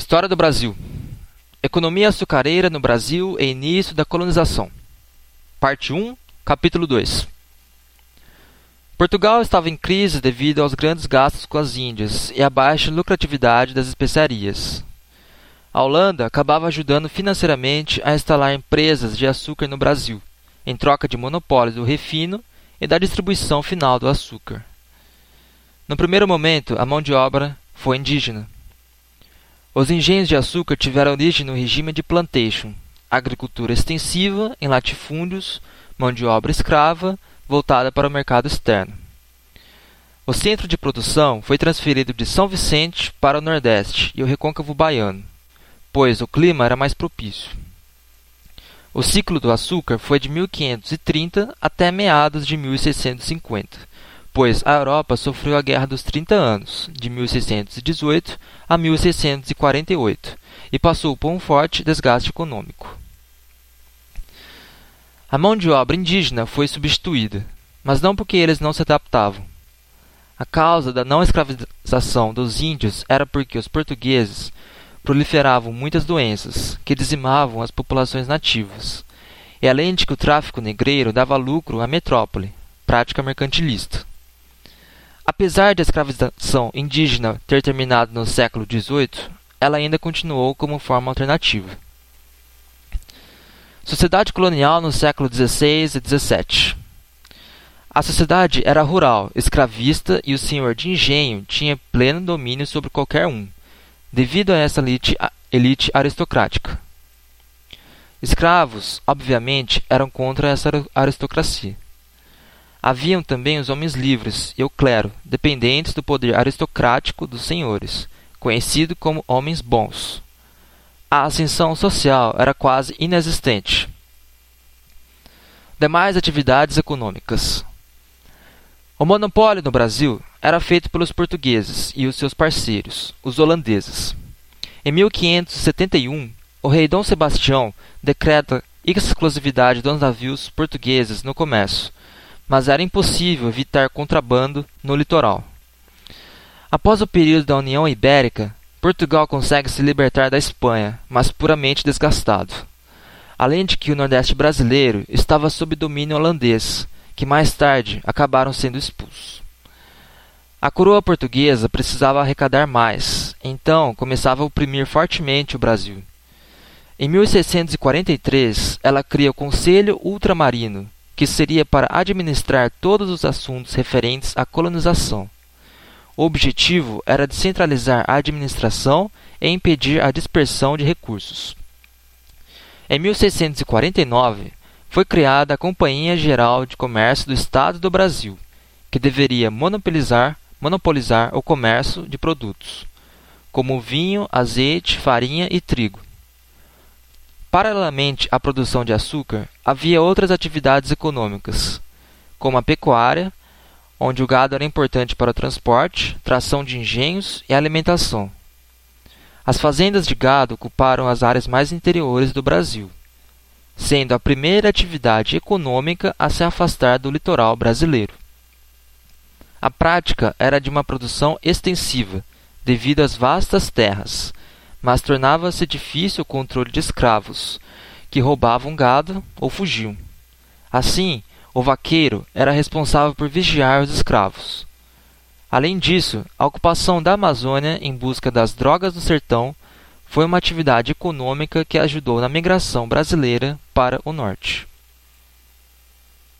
História do Brasil. Economia açucareira no Brasil e início da colonização. Parte 1, capítulo 2. Portugal estava em crise devido aos grandes gastos com as Índias e à baixa lucratividade das especiarias. A Holanda acabava ajudando financeiramente a instalar empresas de açúcar no Brasil, em troca de monopólios do refino e da distribuição final do açúcar. No primeiro momento, a mão de obra foi indígena. Os engenhos de açúcar tiveram origem no regime de plantation, agricultura extensiva em latifúndios, mão de obra escrava, voltada para o mercado externo. O centro de produção foi transferido de São Vicente para o Nordeste e o recôncavo baiano, pois o clima era mais propício. O ciclo do açúcar foi de 1530 até meados de 1650 pois a Europa sofreu a Guerra dos Trinta Anos, de 1618 a 1648, e passou por um forte desgaste econômico. A mão de obra indígena foi substituída, mas não porque eles não se adaptavam. A causa da não escravização dos índios era porque os portugueses proliferavam muitas doenças que dizimavam as populações nativas, e além de que o tráfico negreiro dava lucro à metrópole, prática mercantilista. Apesar da escravização indígena ter terminado no século XVIII, ela ainda continuou como forma alternativa. Sociedade colonial no século XVI e XVII. A sociedade era rural, escravista e o senhor de engenho tinha pleno domínio sobre qualquer um, devido a essa elite, elite aristocrática. Escravos, obviamente, eram contra essa aristocracia. Haviam também os homens livres e o clero, dependentes do poder aristocrático dos senhores, conhecido como homens bons. A ascensão social era quase inexistente. Demais atividades econômicas. O monopólio no Brasil era feito pelos portugueses e os seus parceiros, os holandeses. Em 1571, o rei Dom Sebastião decreta exclusividade dos navios portugueses no comércio, mas era impossível evitar contrabando no litoral. Após o período da União Ibérica, Portugal consegue se libertar da Espanha, mas puramente desgastado. Além de que o Nordeste brasileiro estava sob domínio holandês, que mais tarde acabaram sendo expulsos. A coroa portuguesa precisava arrecadar mais, então começava a oprimir fortemente o Brasil. Em 1643, ela cria o Conselho Ultramarino, que seria para administrar todos os assuntos referentes à colonização. O objetivo era descentralizar a administração e impedir a dispersão de recursos. Em 1649, foi criada a Companhia Geral de Comércio do Estado do Brasil, que deveria monopolizar, monopolizar o comércio de produtos, como vinho, azeite, farinha e trigo. Paralelamente à produção de açúcar, havia outras atividades econômicas, como a pecuária, onde o gado era importante para o transporte, tração de engenhos e alimentação. As fazendas de gado ocuparam as áreas mais interiores do Brasil, sendo a primeira atividade econômica a se afastar do litoral brasileiro. A prática era de uma produção extensiva, devido às vastas terras, mas tornava-se difícil o controle de escravos, que roubavam gado ou fugiam. Assim, o vaqueiro era responsável por vigiar os escravos. Além disso, a ocupação da Amazônia em busca das drogas do sertão foi uma atividade econômica que ajudou na migração brasileira para o norte.